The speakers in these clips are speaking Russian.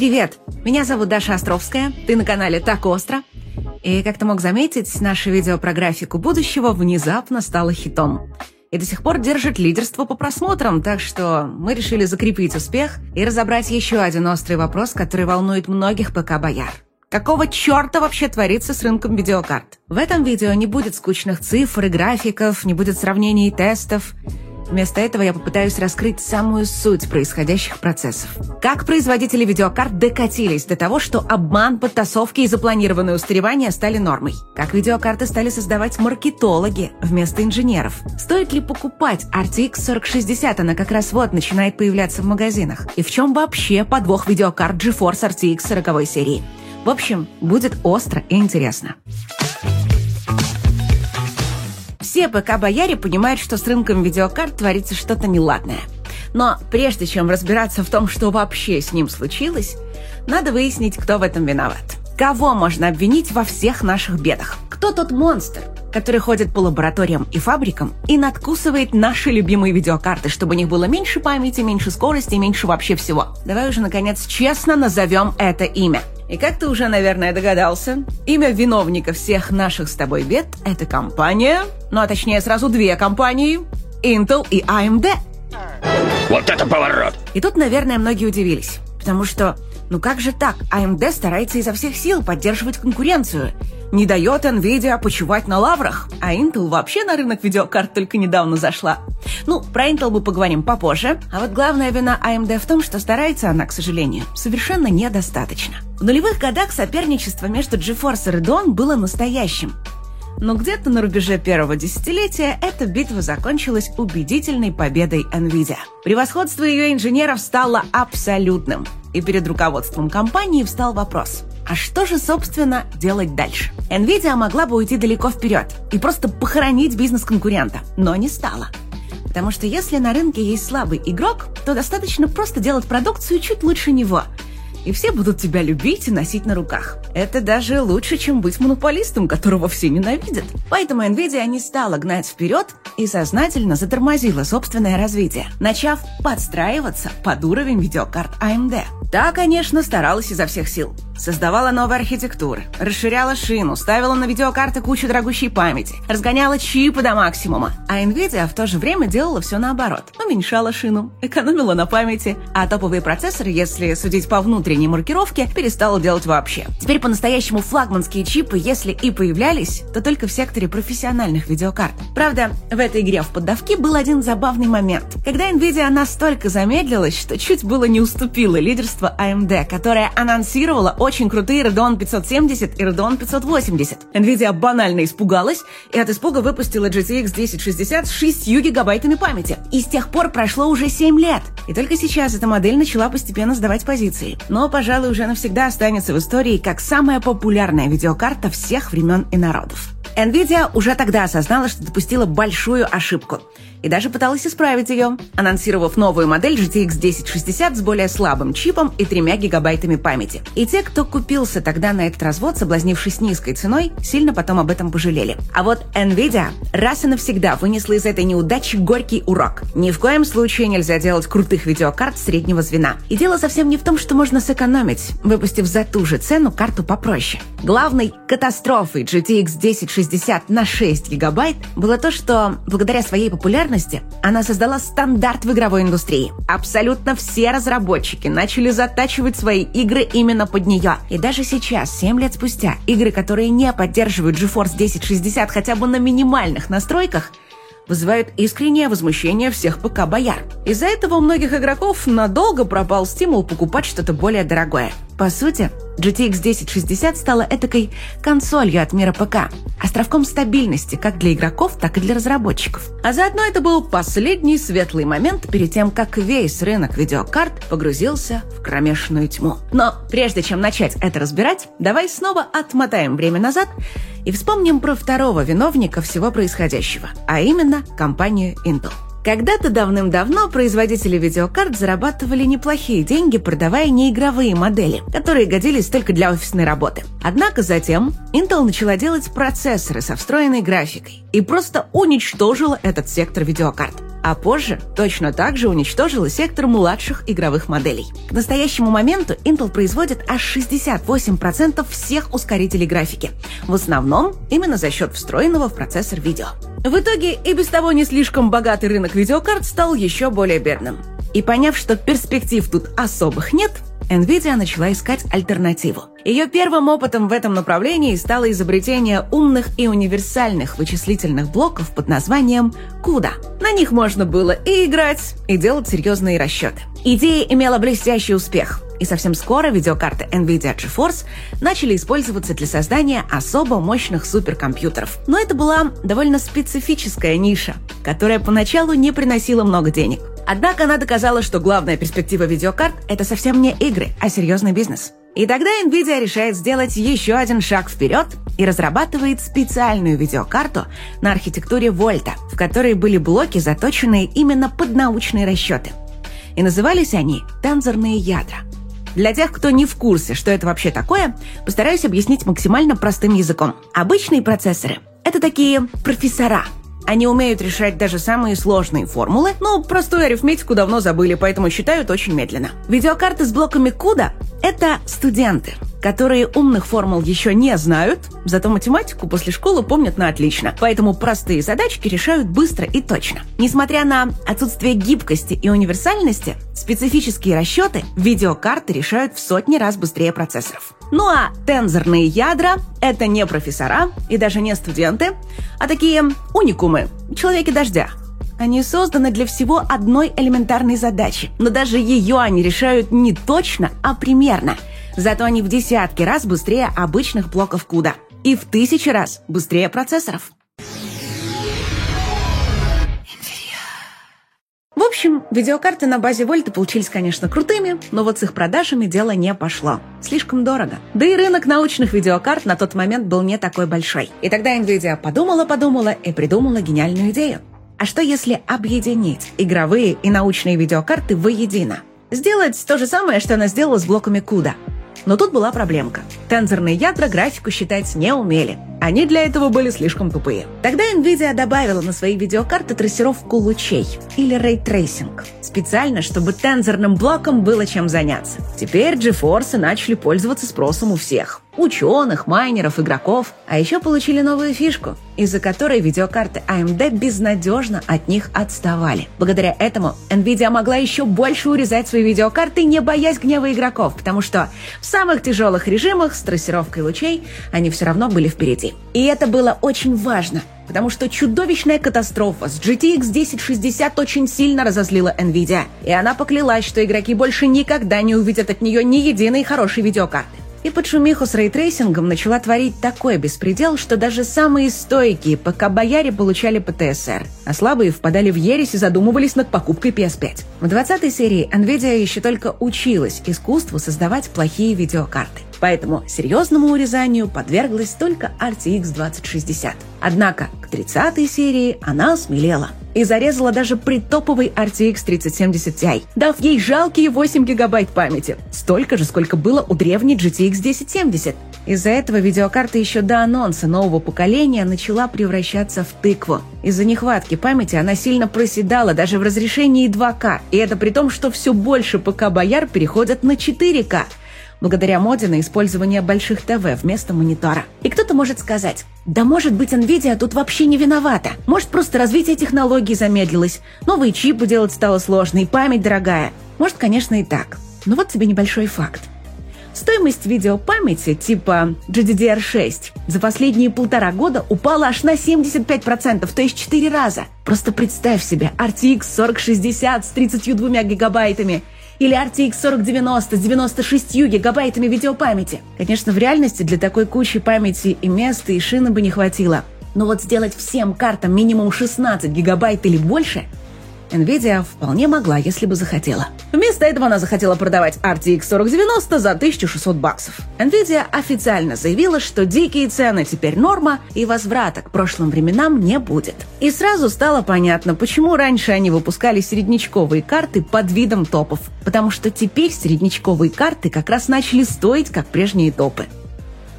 Привет! Меня зовут Даша Островская, ты на канале «Так остро». И, как ты мог заметить, наше видео про графику будущего внезапно стало хитом. И до сих пор держит лидерство по просмотрам, так что мы решили закрепить успех и разобрать еще один острый вопрос, который волнует многих ПК-бояр. Какого черта вообще творится с рынком видеокарт? В этом видео не будет скучных цифр и графиков, не будет сравнений и тестов. Вместо этого я попытаюсь раскрыть самую суть происходящих процессов. Как производители видеокарт докатились до того, что обман, подтасовки и запланированное устаревание стали нормой? Как видеокарты стали создавать маркетологи вместо инженеров? Стоит ли покупать RTX 4060? Она как раз вот начинает появляться в магазинах. И в чем вообще подвох видеокарт GeForce RTX 40 серии? В общем, будет остро и интересно. Все ПК-бояре понимают, что с рынком видеокарт творится что-то неладное. Но прежде чем разбираться в том, что вообще с ним случилось, надо выяснить, кто в этом виноват. Кого можно обвинить во всех наших бедах? Кто тот монстр, который ходит по лабораториям и фабрикам и надкусывает наши любимые видеокарты, чтобы у них было меньше памяти, меньше скорости и меньше вообще всего? Давай уже, наконец, честно назовем это имя. И как ты уже, наверное, догадался, имя виновника всех наших с тобой бед – это компания, ну а точнее сразу две компании – Intel и AMD. Вот это поворот! И тут, наверное, многие удивились, потому что, ну как же так, AMD старается изо всех сил поддерживать конкуренцию – не дает NVIDIA почивать на лаврах, а Intel вообще на рынок видеокарт только недавно зашла. Ну, про Intel мы поговорим попозже, а вот главная вина AMD в том, что старается она, к сожалению, совершенно недостаточно. В нулевых годах соперничество между GeForce и Radeon было настоящим. Но где-то на рубеже первого десятилетия эта битва закончилась убедительной победой NVIDIA. Превосходство ее инженеров стало абсолютным. И перед руководством компании встал вопрос – а что же, собственно, делать дальше? Nvidia могла бы уйти далеко вперед и просто похоронить бизнес конкурента, но не стала. Потому что если на рынке есть слабый игрок, то достаточно просто делать продукцию чуть лучше него – и все будут тебя любить и носить на руках. Это даже лучше, чем быть монополистом, которого все ненавидят. Поэтому Nvidia не стала гнать вперед и сознательно затормозила собственное развитие, начав подстраиваться под уровень видеокарт AMD. Та, конечно, старалась изо всех сил. Создавала новые архитектуры, расширяла шину, ставила на видеокарты кучу дорогущей памяти, разгоняла чипы до максимума. А Nvidia в то же время делала все наоборот. Уменьшала шину, экономила на памяти, а топовые процессоры, если судить по внутренней маркировке, перестала делать вообще. Теперь по-настоящему флагманские чипы, если и появлялись, то только в секторе профессиональных видеокарт. Правда, в этой игре в поддавки был один забавный момент. Когда Nvidia настолько замедлилась, что чуть было не уступила лидерство AMD, которая анонсировала очень крутые Radeon 570 и Radeon 580. Nvidia банально испугалась и от испуга выпустила GTX 1060 с 6 гигабайтами памяти. И с тех пор прошло уже 7 лет. И только сейчас эта модель начала постепенно сдавать позиции. Но, пожалуй, уже навсегда останется в истории как самая популярная видеокарта всех времен и народов. Nvidia уже тогда осознала, что допустила большую ошибку и даже пыталась исправить ее, анонсировав новую модель GTX 1060 с более слабым чипом и 3 гигабайтами памяти. И те, кто купился тогда на этот развод, соблазнившись низкой ценой, сильно потом об этом пожалели. А вот Nvidia раз и навсегда вынесла из этой неудачи горький урок. Ни в коем случае нельзя делать крутых видеокарт среднего звена. И дело совсем не в том, что можно сэкономить, выпустив за ту же цену карту попроще. Главной катастрофой GTX 1060 на 6 гигабайт было то, что благодаря своей популярности популярности, она создала стандарт в игровой индустрии. Абсолютно все разработчики начали затачивать свои игры именно под нее. И даже сейчас, 7 лет спустя, игры, которые не поддерживают GeForce 1060 хотя бы на минимальных настройках, вызывают искреннее возмущение всех ПК-бояр. Из-за этого у многих игроков надолго пропал стимул покупать что-то более дорогое. По сути, GTX 1060 стала этакой консолью от мира ПК, островком стабильности как для игроков, так и для разработчиков. А заодно это был последний светлый момент перед тем, как весь рынок видеокарт погрузился в кромешную тьму. Но прежде чем начать это разбирать, давай снова отмотаем время назад и вспомним про второго виновника всего происходящего, а именно компанию Intel. Когда-то давным-давно производители видеокарт зарабатывали неплохие деньги, продавая неигровые модели, которые годились только для офисной работы. Однако затем Intel начала делать процессоры со встроенной графикой и просто уничтожила этот сектор видеокарт. А позже точно так же уничтожила сектор младших игровых моделей. К настоящему моменту Intel производит аж 68% всех ускорителей графики. В основном именно за счет встроенного в процессор видео. В итоге и без того не слишком богатый рынок видеокарт стал еще более бедным. И поняв, что перспектив тут особых нет, NVIDIA начала искать альтернативу. Ее первым опытом в этом направлении стало изобретение умных и универсальных вычислительных блоков под названием CUDA. На них можно было и играть, и делать серьезные расчеты. Идея имела блестящий успех, и совсем скоро видеокарты NVIDIA GeForce начали использоваться для создания особо мощных суперкомпьютеров. Но это была довольно специфическая ниша, которая поначалу не приносила много денег. Однако она доказала, что главная перспектива видеокарт — это совсем не игры, а серьезный бизнес. И тогда NVIDIA решает сделать еще один шаг вперед и разрабатывает специальную видеокарту на архитектуре Вольта, в которой были блоки, заточенные именно под научные расчеты. И назывались они «тензорные ядра». Для тех, кто не в курсе, что это вообще такое, постараюсь объяснить максимально простым языком. Обычные процессоры — это такие профессора — они умеют решать даже самые сложные формулы, но простую арифметику давно забыли, поэтому считают очень медленно. Видеокарты с блоками CUDA — это студенты, которые умных формул еще не знают, зато математику после школы помнят на отлично. Поэтому простые задачки решают быстро и точно. Несмотря на отсутствие гибкости и универсальности, специфические расчеты видеокарты решают в сотни раз быстрее процессоров. Ну а тензорные ядра — это не профессора и даже не студенты, а такие уникумы, человеки дождя. Они созданы для всего одной элементарной задачи, но даже ее они решают не точно, а примерно. Зато они в десятки раз быстрее обычных блоков CUDA и в тысячи раз быстрее процессоров. В общем, видеокарты на базе Вольта получились, конечно, крутыми, но вот с их продажами дело не пошло. Слишком дорого. Да и рынок научных видеокарт на тот момент был не такой большой. И тогда Nvidia подумала-подумала и придумала гениальную идею. А что если объединить игровые и научные видеокарты воедино? Сделать то же самое, что она сделала с блоками CUDA. Но тут была проблемка. Тензорные ядра графику считать не умели. Они для этого были слишком тупые. Тогда Nvidia добавила на свои видеокарты трассировку лучей или ray tracing. Специально, чтобы тензорным блокам было чем заняться. Теперь GeForce начали пользоваться спросом у всех ученых, майнеров, игроков. А еще получили новую фишку, из-за которой видеокарты AMD безнадежно от них отставали. Благодаря этому Nvidia могла еще больше урезать свои видеокарты, не боясь гнева игроков, потому что в самых тяжелых режимах с трассировкой лучей они все равно были впереди. И это было очень важно, потому что чудовищная катастрофа с GTX 1060 очень сильно разозлила Nvidia, и она поклялась, что игроки больше никогда не увидят от нее ни единой хорошей видеокарты. И под шумиху с ray tracing ом начала творить такой беспредел, что даже самые стойкие ПК-бояре получали ПТСР, а слабые впадали в ересь и задумывались над покупкой PS5. В 20-й серии NVIDIA еще только училась искусству создавать плохие видеокарты. Поэтому серьезному урезанию подверглась только RTX 2060. Однако к 30-й серии она смелела и зарезала даже при топовой RTX 3070 Ti, дав ей жалкие 8 гигабайт памяти, столько же, сколько было у древней GTX 1070. Из-за этого видеокарта еще до анонса нового поколения начала превращаться в тыкву. Из-за нехватки памяти она сильно проседала даже в разрешении 2К, и это при том, что все больше ПК-бояр переходят на 4К благодаря моде на использование больших ТВ вместо монитора. И кто-то может сказать, да может быть NVIDIA тут вообще не виновата. Может просто развитие технологий замедлилось, новые чипы делать стало сложно и память дорогая. Может, конечно, и так. Но вот тебе небольшой факт. Стоимость видеопамяти типа GDDR6 за последние полтора года упала аж на 75%, то есть 4 раза. Просто представь себе RTX 4060 с 32 гигабайтами – или RTX 4090 с 96 гигабайтами видеопамяти. Конечно, в реальности для такой кучи памяти и места, и шины бы не хватило. Но вот сделать всем картам минимум 16 гигабайт или больше Nvidia вполне могла, если бы захотела. Вместо этого она захотела продавать RTX 4090 за 1600 баксов. Nvidia официально заявила, что дикие цены теперь норма и возврата к прошлым временам не будет. И сразу стало понятно, почему раньше они выпускали среднячковые карты под видом топов. Потому что теперь среднячковые карты как раз начали стоить, как прежние топы.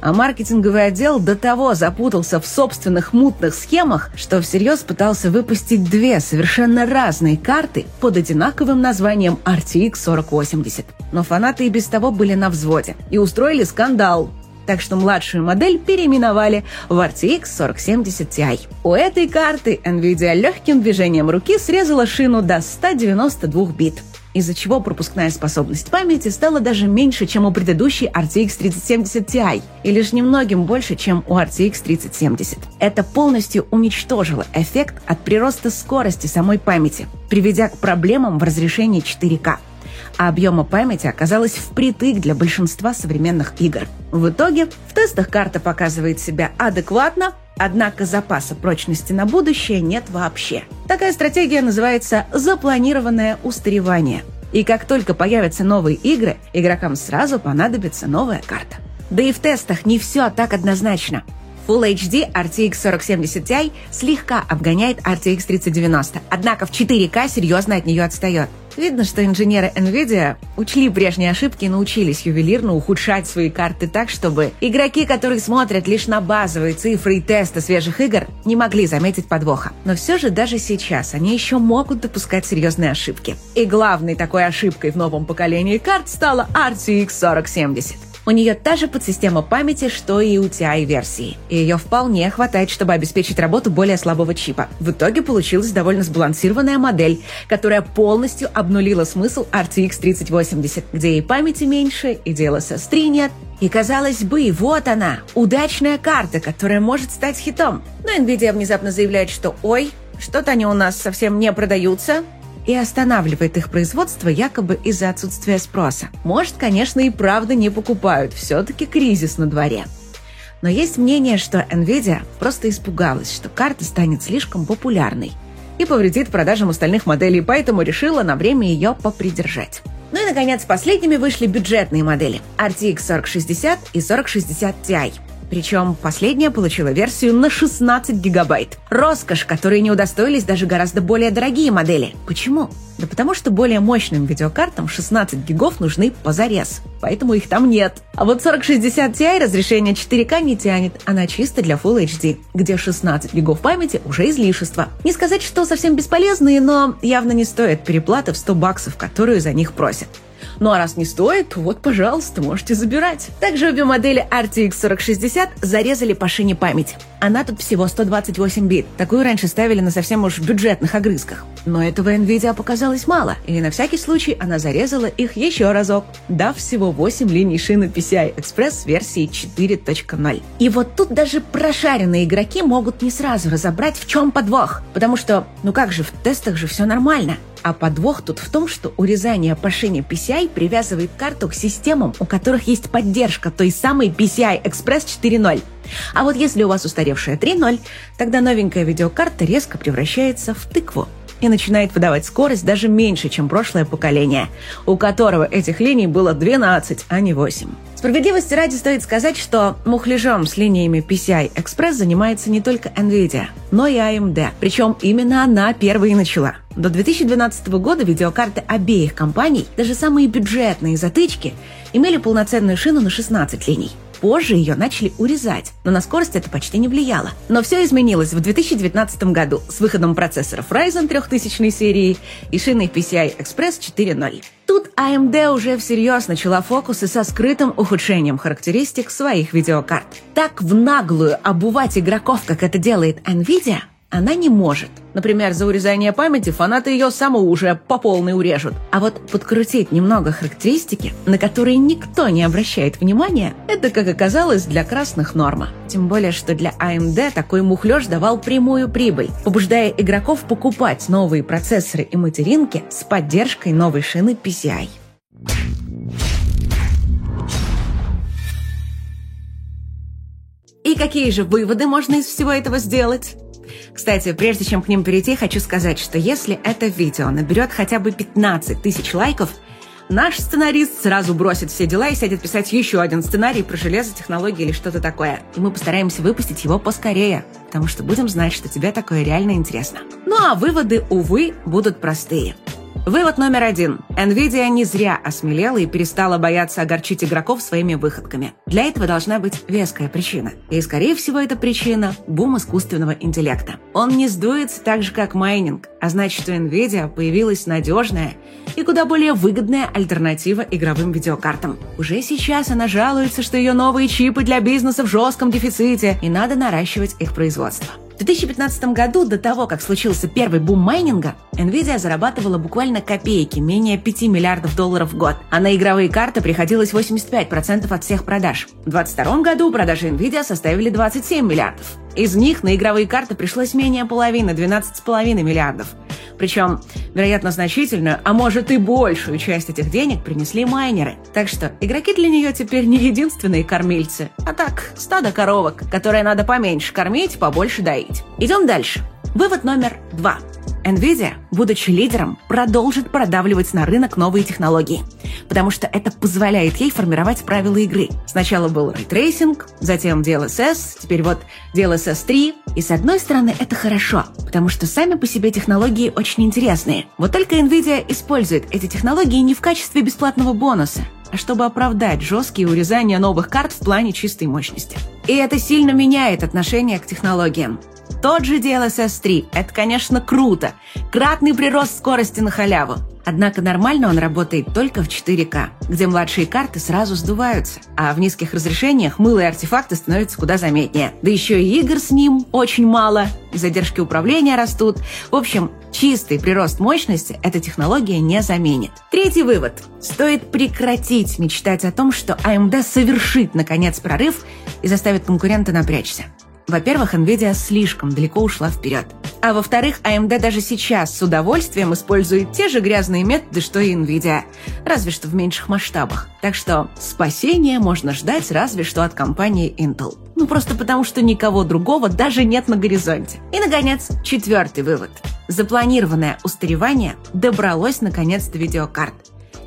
А маркетинговый отдел до того запутался в собственных мутных схемах, что всерьез пытался выпустить две совершенно разные карты под одинаковым названием RTX 4080. Но фанаты и без того были на взводе и устроили скандал, так что младшую модель переименовали в RTX 4070 Ti. У этой карты NVIDIA легким движением руки срезала шину до 192 бит из-за чего пропускная способность памяти стала даже меньше, чем у предыдущей RTX 3070 Ti, и лишь немногим больше, чем у RTX 3070. Это полностью уничтожило эффект от прироста скорости самой памяти, приведя к проблемам в разрешении 4К а объема памяти оказалось впритык для большинства современных игр. В итоге в тестах карта показывает себя адекватно, однако запаса прочности на будущее нет вообще. Такая стратегия называется «запланированное устаревание». И как только появятся новые игры, игрокам сразу понадобится новая карта. Да и в тестах не все так однозначно. Full HD RTX 4070 Ti слегка обгоняет RTX 3090, однако в 4К серьезно от нее отстает. Видно, что инженеры NVIDIA учли прежние ошибки и научились ювелирно ухудшать свои карты так, чтобы игроки, которые смотрят лишь на базовые цифры и тесты свежих игр, не могли заметить подвоха. Но все же даже сейчас они еще могут допускать серьезные ошибки. И главной такой ошибкой в новом поколении карт стала RTX 4070. У нее та же подсистема памяти, что и у TI-версии. И ее вполне хватает, чтобы обеспечить работу более слабого чипа. В итоге получилась довольно сбалансированная модель, которая полностью обнулила смысл RTX 3080, где и памяти меньше, и DLSS 3 нет, и казалось бы, вот она, удачная карта, которая может стать хитом. Но Nvidia внезапно заявляет, что ой, что-то они у нас совсем не продаются, и останавливает их производство якобы из-за отсутствия спроса. Может, конечно, и правда не покупают, все-таки кризис на дворе. Но есть мнение, что Nvidia просто испугалась, что карта станет слишком популярной и повредит продажам остальных моделей, поэтому решила на время ее попридержать. Ну и, наконец, последними вышли бюджетные модели RTX 4060 и 4060 Ti. Причем последняя получила версию на 16 гигабайт. Роскошь, которой не удостоились даже гораздо более дорогие модели. Почему? Да потому что более мощным видеокартам 16 гигов нужны позарез, поэтому их там нет. А вот 4060 Ti разрешение 4К не тянет, она чисто для Full HD, где 16 гигов памяти уже излишество. Не сказать, что совсем бесполезные, но явно не стоят переплаты в 100 баксов, которую за них просят. Ну а раз не стоит, то вот, пожалуйста, можете забирать. Также обе модели RTX 4060 зарезали по шине памяти. Она тут всего 128 бит. Такую раньше ставили на совсем уж бюджетных огрызках. Но этого NVIDIA показалось мало, и на всякий случай она зарезала их еще разок, дав всего 8 линий шины PCI Express версии 4.0. И вот тут даже прошаренные игроки могут не сразу разобрать, в чем подвох. Потому что, ну как же, в тестах же все нормально. А подвох тут в том, что урезание по шине PCI привязывает карту к системам, у которых есть поддержка той самой PCI Express 4.0. А вот если у вас устаревшая 3.0, тогда новенькая видеокарта резко превращается в тыкву и начинает выдавать скорость даже меньше, чем прошлое поколение, у которого этих линий было 12, а не 8. Справедливости ради стоит сказать, что мухляжом с линиями PCI Express занимается не только NVIDIA, но и AMD. Причем именно она первой и начала. До 2012 года видеокарты обеих компаний, даже самые бюджетные затычки, имели полноценную шину на 16 линий. Позже ее начали урезать, но на скорость это почти не влияло. Но все изменилось в 2019 году с выходом процессоров Ryzen 3000 серии и шиной PCI Express 4.0. Тут AMD уже всерьез начала фокусы со скрытым ухудшением характеристик своих видеокарт. Так в наглую обувать игроков, как это делает Nvidia – она не может. Например, за урезание памяти фанаты ее саму уже по полной урежут. А вот подкрутить немного характеристики, на которые никто не обращает внимания, это, как оказалось, для красных норма. Тем более, что для AMD такой мухлёж давал прямую прибыль, побуждая игроков покупать новые процессоры и материнки с поддержкой новой шины PCI. И какие же выводы можно из всего этого сделать? Кстати, прежде чем к ним перейти, хочу сказать, что если это видео наберет хотя бы 15 тысяч лайков, наш сценарист сразу бросит все дела и сядет писать еще один сценарий про железо, технологии или что-то такое. И мы постараемся выпустить его поскорее, потому что будем знать, что тебе такое реально интересно. Ну а выводы, увы, будут простые. Вывод номер один. NVIDIA не зря осмелела и перестала бояться огорчить игроков своими выходками. Для этого должна быть веская причина. И, скорее всего, эта причина – бум искусственного интеллекта. Он не сдуется так же, как майнинг, а значит, у NVIDIA появилась надежная и куда более выгодная альтернатива игровым видеокартам. Уже сейчас она жалуется, что ее новые чипы для бизнеса в жестком дефиците, и надо наращивать их производство. В 2015 году, до того, как случился первый бум майнинга, Nvidia зарабатывала буквально копейки, менее 5 миллиардов долларов в год, а на игровые карты приходилось 85% от всех продаж. В 2022 году продажи Nvidia составили 27 миллиардов. Из них на игровые карты пришлось менее половины, 12,5 миллиардов. Причем, вероятно, значительную, а может и большую часть этих денег принесли майнеры. Так что игроки для нее теперь не единственные кормильцы, а так, стадо коровок, которые надо поменьше кормить, побольше доить. Идем дальше. Вывод номер два. Nvidia, будучи лидером, продолжит продавливать на рынок новые технологии, потому что это позволяет ей формировать правила игры. Сначала был ray tracing, затем DLSS, теперь вот DLSS 3. И с одной стороны это хорошо, потому что сами по себе технологии очень интересные. Вот только Nvidia использует эти технологии не в качестве бесплатного бонуса, а чтобы оправдать жесткие урезания новых карт в плане чистой мощности. И это сильно меняет отношение к технологиям. Тот же DLSS 3 – это, конечно, круто. Кратный прирост скорости на халяву. Однако нормально он работает только в 4К, где младшие карты сразу сдуваются, а в низких разрешениях мылые артефакты становятся куда заметнее. Да еще и игр с ним очень мало, и задержки управления растут. В общем, чистый прирост мощности эта технология не заменит. Третий вывод. Стоит прекратить мечтать о том, что AMD совершит, наконец, прорыв и заставит конкурента напрячься. Во-первых, Nvidia слишком далеко ушла вперед. А во-вторых, AMD даже сейчас с удовольствием использует те же грязные методы, что и Nvidia, разве что в меньших масштабах. Так что спасения можно ждать разве что от компании Intel. Ну просто потому, что никого другого даже нет на горизонте. И, наконец, четвертый вывод. Запланированное устаревание добралось наконец до видеокарт.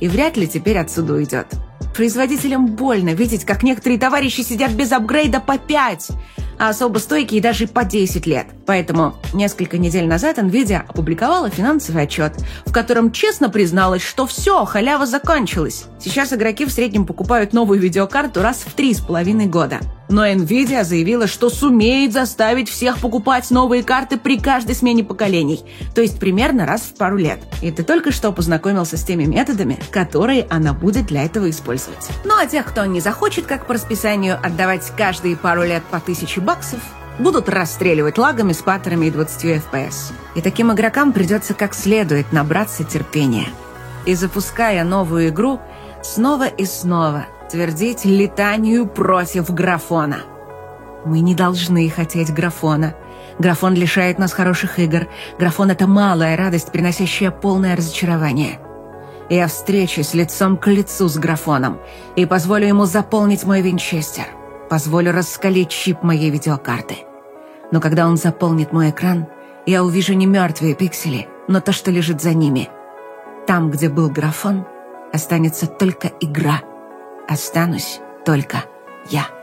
И вряд ли теперь отсюда уйдет. Производителям больно видеть, как некоторые товарищи сидят без апгрейда по 5, а особо стойкие даже по 10 лет. Поэтому несколько недель назад NVIDIA опубликовала финансовый отчет, в котором честно призналась, что все, халява закончилась. Сейчас игроки в среднем покупают новую видеокарту раз в три с половиной года. Но Nvidia заявила, что сумеет заставить всех покупать новые карты при каждой смене поколений, то есть примерно раз в пару лет. И ты только что познакомился с теми методами, которые она будет для этого использовать. Ну а тех, кто не захочет, как по расписанию, отдавать каждые пару лет по тысяче баксов, будут расстреливать лагами с паттерами и 20 FPS. И таким игрокам придется как следует набраться терпения. И запуская новую игру, снова и снова твердить летанию против графона. Мы не должны хотеть графона. Графон лишает нас хороших игр. Графон — это малая радость, приносящая полное разочарование. Я встречусь лицом к лицу с графоном и позволю ему заполнить мой винчестер. Позволю раскалить чип моей видеокарты. Но когда он заполнит мой экран, я увижу не мертвые пиксели, но то, что лежит за ними. Там, где был графон, останется только игра. Останусь только я.